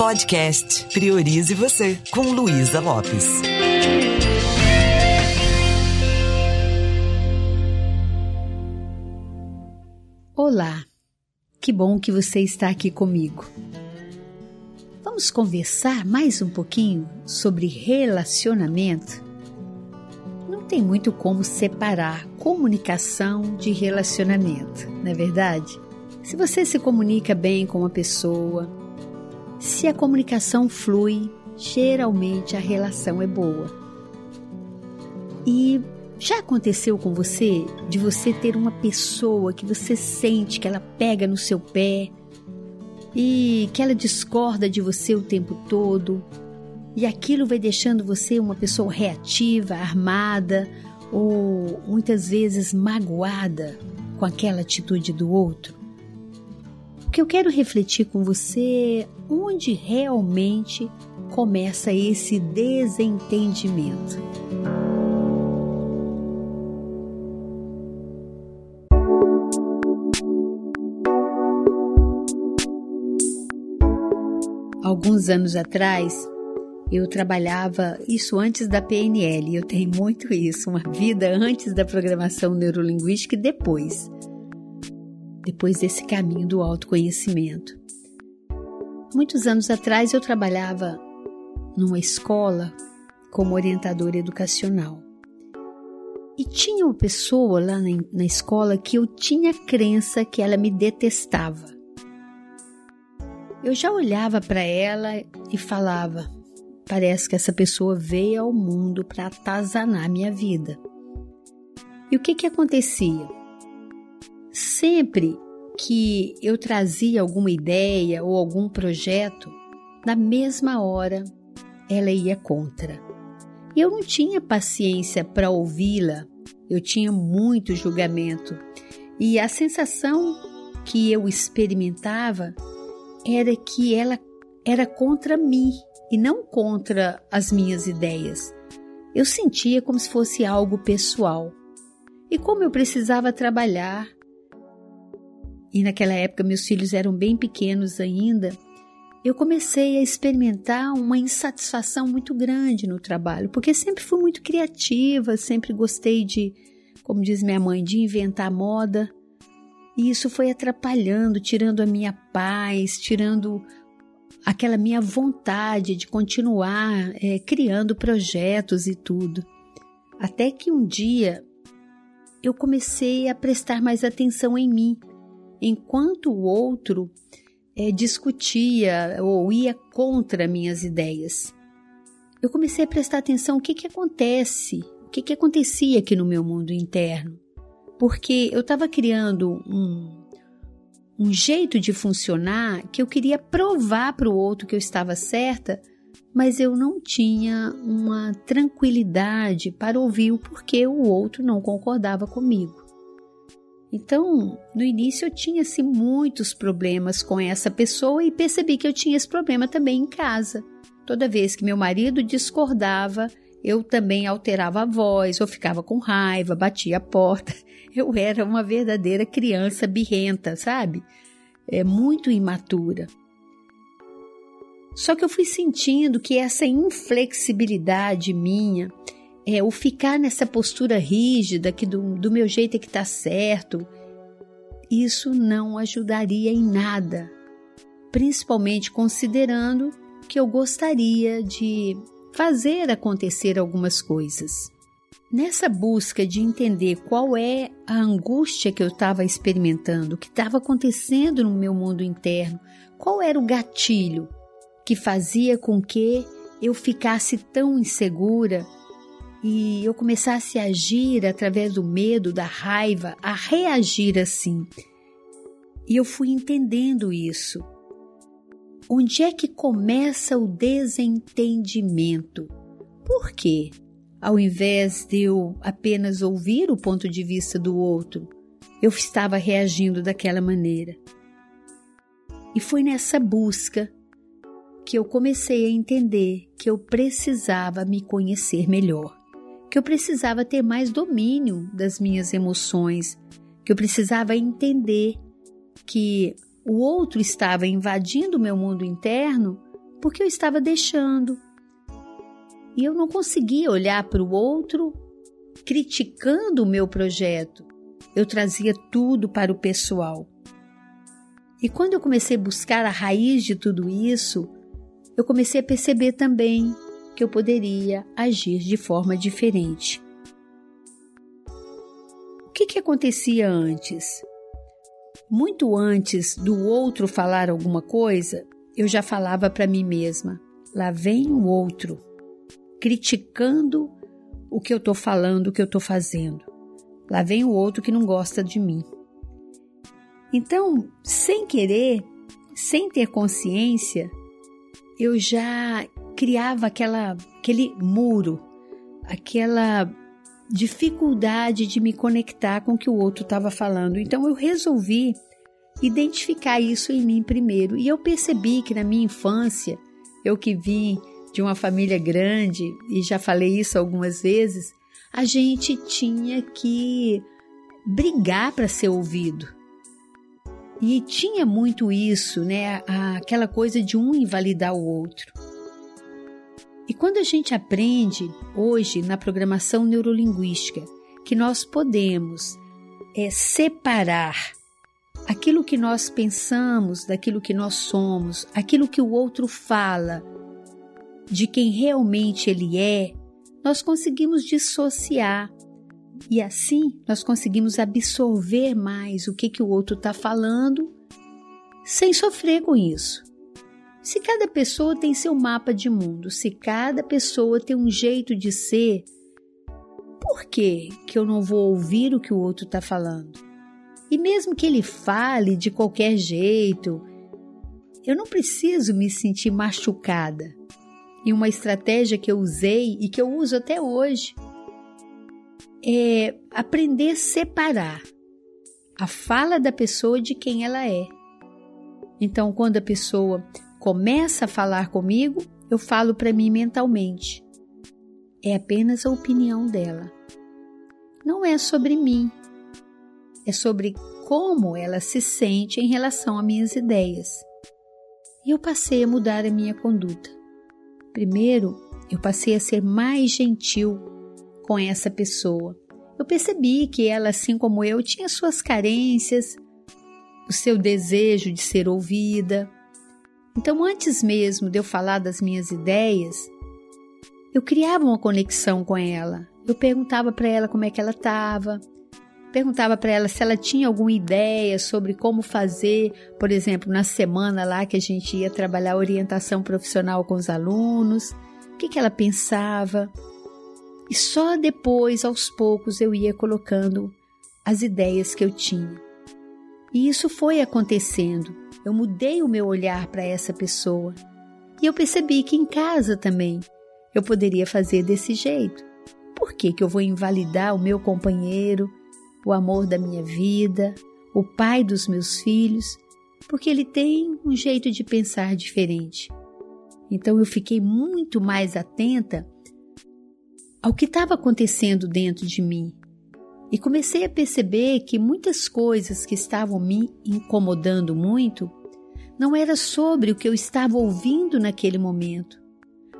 Podcast Priorize Você, com Luísa Lopes. Olá, que bom que você está aqui comigo. Vamos conversar mais um pouquinho sobre relacionamento? Não tem muito como separar comunicação de relacionamento, não é verdade? Se você se comunica bem com uma pessoa, se a comunicação flui, geralmente a relação é boa. E já aconteceu com você de você ter uma pessoa que você sente que ela pega no seu pé e que ela discorda de você o tempo todo e aquilo vai deixando você uma pessoa reativa, armada ou muitas vezes magoada com aquela atitude do outro? Porque eu quero refletir com você onde realmente começa esse desentendimento. Alguns anos atrás, eu trabalhava isso antes da PNL, eu tenho muito isso, uma vida antes da programação neurolinguística e depois depois desse caminho do autoconhecimento. Muitos anos atrás eu trabalhava numa escola como orientadora educacional. E tinha uma pessoa lá na, na escola que eu tinha crença que ela me detestava. Eu já olhava para ela e falava: parece que essa pessoa veio ao mundo para atazanar minha vida. E o que que acontecia? Sempre que eu trazia alguma ideia ou algum projeto, na mesma hora ela ia contra. E eu não tinha paciência para ouvi-la, eu tinha muito julgamento. E a sensação que eu experimentava era que ela era contra mim e não contra as minhas ideias. Eu sentia como se fosse algo pessoal. E como eu precisava trabalhar, e naquela época meus filhos eram bem pequenos ainda, eu comecei a experimentar uma insatisfação muito grande no trabalho, porque sempre fui muito criativa, sempre gostei de, como diz minha mãe, de inventar moda. E isso foi atrapalhando, tirando a minha paz, tirando aquela minha vontade de continuar é, criando projetos e tudo. Até que um dia eu comecei a prestar mais atenção em mim enquanto o outro é, discutia ou ia contra minhas ideias. Eu comecei a prestar atenção o que, que acontece, o que, que acontecia aqui no meu mundo interno, porque eu estava criando um, um jeito de funcionar que eu queria provar para o outro que eu estava certa, mas eu não tinha uma tranquilidade para ouvir o porquê o outro não concordava comigo. Então, no início eu tinha assim, muitos problemas com essa pessoa e percebi que eu tinha esse problema também em casa. Toda vez que meu marido discordava, eu também alterava a voz, ou ficava com raiva, batia a porta. Eu era uma verdadeira criança birrenta, sabe? É muito imatura. Só que eu fui sentindo que essa inflexibilidade minha é, o ficar nessa postura rígida que do, do meu jeito é que está certo, isso não ajudaria em nada, principalmente considerando que eu gostaria de fazer acontecer algumas coisas. Nessa busca de entender qual é a angústia que eu estava experimentando, o que estava acontecendo no meu mundo interno, qual era o gatilho que fazia com que eu ficasse tão insegura e eu começasse a agir através do medo, da raiva, a reagir assim. E eu fui entendendo isso. Onde é que começa o desentendimento? Por quê? Ao invés de eu apenas ouvir o ponto de vista do outro, eu estava reagindo daquela maneira. E foi nessa busca que eu comecei a entender que eu precisava me conhecer melhor que eu precisava ter mais domínio das minhas emoções, que eu precisava entender que o outro estava invadindo o meu mundo interno porque eu estava deixando. E eu não conseguia olhar para o outro criticando o meu projeto. Eu trazia tudo para o pessoal. E quando eu comecei a buscar a raiz de tudo isso, eu comecei a perceber também que eu poderia agir de forma diferente. O que, que acontecia antes? Muito antes do outro falar alguma coisa, eu já falava para mim mesma: lá vem o outro, criticando o que eu estou falando, o que eu estou fazendo. Lá vem o outro que não gosta de mim. Então, sem querer, sem ter consciência, eu já criava aquela, aquele muro, aquela dificuldade de me conectar com o que o outro estava falando. Então eu resolvi identificar isso em mim primeiro. E eu percebi que na minha infância, eu que vim de uma família grande, e já falei isso algumas vezes, a gente tinha que brigar para ser ouvido. E tinha muito isso, né? Aquela coisa de um invalidar o outro. E quando a gente aprende hoje na programação neurolinguística que nós podemos é, separar aquilo que nós pensamos daquilo que nós somos, aquilo que o outro fala de quem realmente ele é, nós conseguimos dissociar e assim nós conseguimos absorver mais o que, que o outro está falando sem sofrer com isso. Se cada pessoa tem seu mapa de mundo, se cada pessoa tem um jeito de ser, por que, que eu não vou ouvir o que o outro está falando? E mesmo que ele fale de qualquer jeito, eu não preciso me sentir machucada. E uma estratégia que eu usei e que eu uso até hoje é aprender a separar a fala da pessoa de quem ela é. Então, quando a pessoa começa a falar comigo, eu falo para mim mentalmente. É apenas a opinião dela. Não é sobre mim. É sobre como ela se sente em relação a minhas ideias. E eu passei a mudar a minha conduta. Primeiro, eu passei a ser mais gentil com essa pessoa. Eu percebi que ela, assim como eu, tinha suas carências, o seu desejo de ser ouvida, então, antes mesmo de eu falar das minhas ideias, eu criava uma conexão com ela. Eu perguntava para ela como é que ela estava, perguntava para ela se ela tinha alguma ideia sobre como fazer, por exemplo, na semana lá que a gente ia trabalhar orientação profissional com os alunos, o que, que ela pensava. E só depois, aos poucos, eu ia colocando as ideias que eu tinha. E isso foi acontecendo. Eu mudei o meu olhar para essa pessoa. E eu percebi que em casa também eu poderia fazer desse jeito. Por que, que eu vou invalidar o meu companheiro, o amor da minha vida, o pai dos meus filhos? Porque ele tem um jeito de pensar diferente. Então eu fiquei muito mais atenta ao que estava acontecendo dentro de mim e comecei a perceber que muitas coisas que estavam me incomodando muito não era sobre o que eu estava ouvindo naquele momento,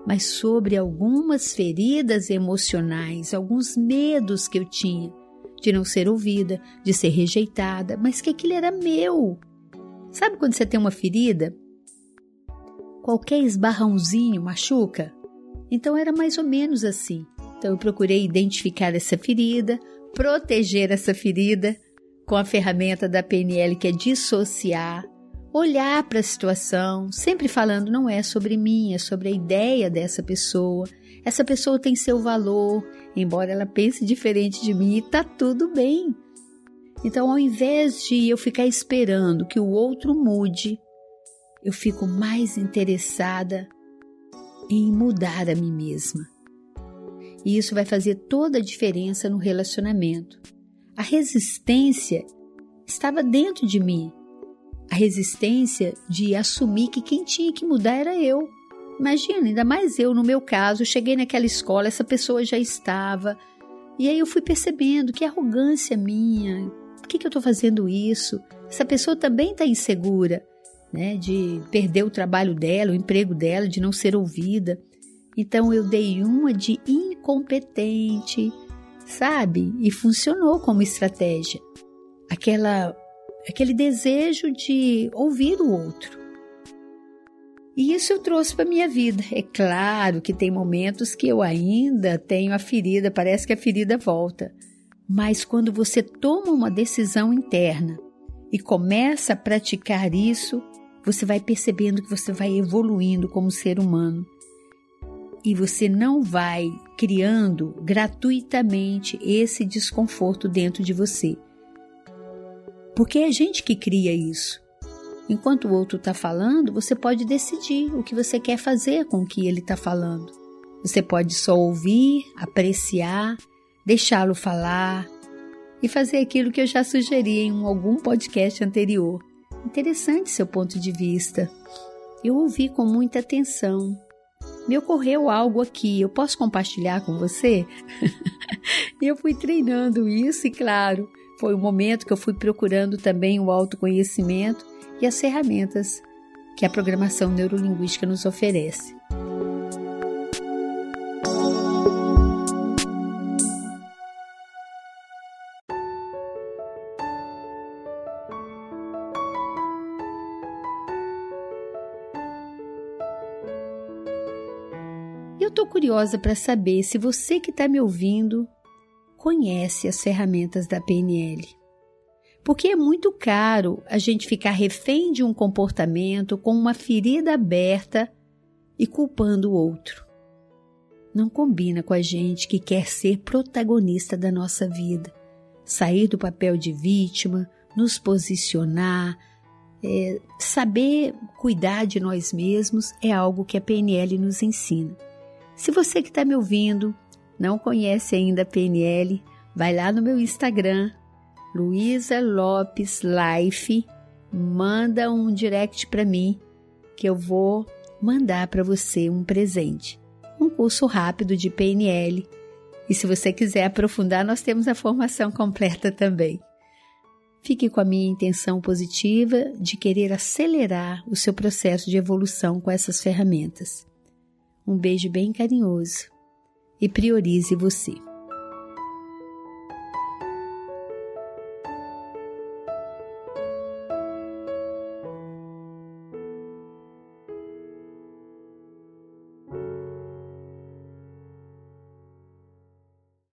mas sobre algumas feridas emocionais, alguns medos que eu tinha de não ser ouvida, de ser rejeitada, mas que aquilo era meu. Sabe quando você tem uma ferida? Qualquer esbarrãozinho machuca? Então era mais ou menos assim. Então eu procurei identificar essa ferida, proteger essa ferida com a ferramenta da PNL que é dissociar, olhar para a situação, sempre falando não é sobre mim, é sobre a ideia dessa pessoa. Essa pessoa tem seu valor, embora ela pense diferente de mim, e tá tudo bem. Então, ao invés de eu ficar esperando que o outro mude, eu fico mais interessada em mudar a mim mesma. E isso vai fazer toda a diferença no relacionamento. A resistência estava dentro de mim. A resistência de assumir que quem tinha que mudar era eu. Imagina, ainda mais eu, no meu caso, cheguei naquela escola, essa pessoa já estava. E aí eu fui percebendo que arrogância minha, por que, que eu estou fazendo isso? Essa pessoa também está insegura. né, de perder o trabalho dela, o emprego dela, de não ser ouvida. Então eu dei uma de incompetente, sabe? E funcionou como estratégia. Aquela aquele desejo de ouvir o outro. E isso eu trouxe para minha vida. É claro que tem momentos que eu ainda tenho a ferida, parece que a ferida volta. Mas quando você toma uma decisão interna e começa a praticar isso, você vai percebendo que você vai evoluindo como ser humano. E você não vai criando gratuitamente esse desconforto dentro de você. Porque é a gente que cria isso. Enquanto o outro está falando, você pode decidir o que você quer fazer com o que ele está falando. Você pode só ouvir, apreciar, deixá-lo falar e fazer aquilo que eu já sugeri em algum podcast anterior. Interessante seu ponto de vista. Eu ouvi com muita atenção. Me ocorreu algo aqui, eu posso compartilhar com você? e eu fui treinando isso e, claro, foi o momento que eu fui procurando também o autoconhecimento e as ferramentas que a programação neurolinguística nos oferece. Curiosa para saber se você que está me ouvindo conhece as ferramentas da PNL. Porque é muito caro a gente ficar refém de um comportamento com uma ferida aberta e culpando o outro. Não combina com a gente que quer ser protagonista da nossa vida, sair do papel de vítima, nos posicionar, é, saber cuidar de nós mesmos é algo que a PNL nos ensina. Se você que está me ouvindo não conhece ainda a PNL, vai lá no meu Instagram, Luísa Lopes Life, manda um direct para mim que eu vou mandar para você um presente. Um curso rápido de PNL. E se você quiser aprofundar, nós temos a formação completa também. Fique com a minha intenção positiva de querer acelerar o seu processo de evolução com essas ferramentas. Um beijo bem carinhoso e priorize você.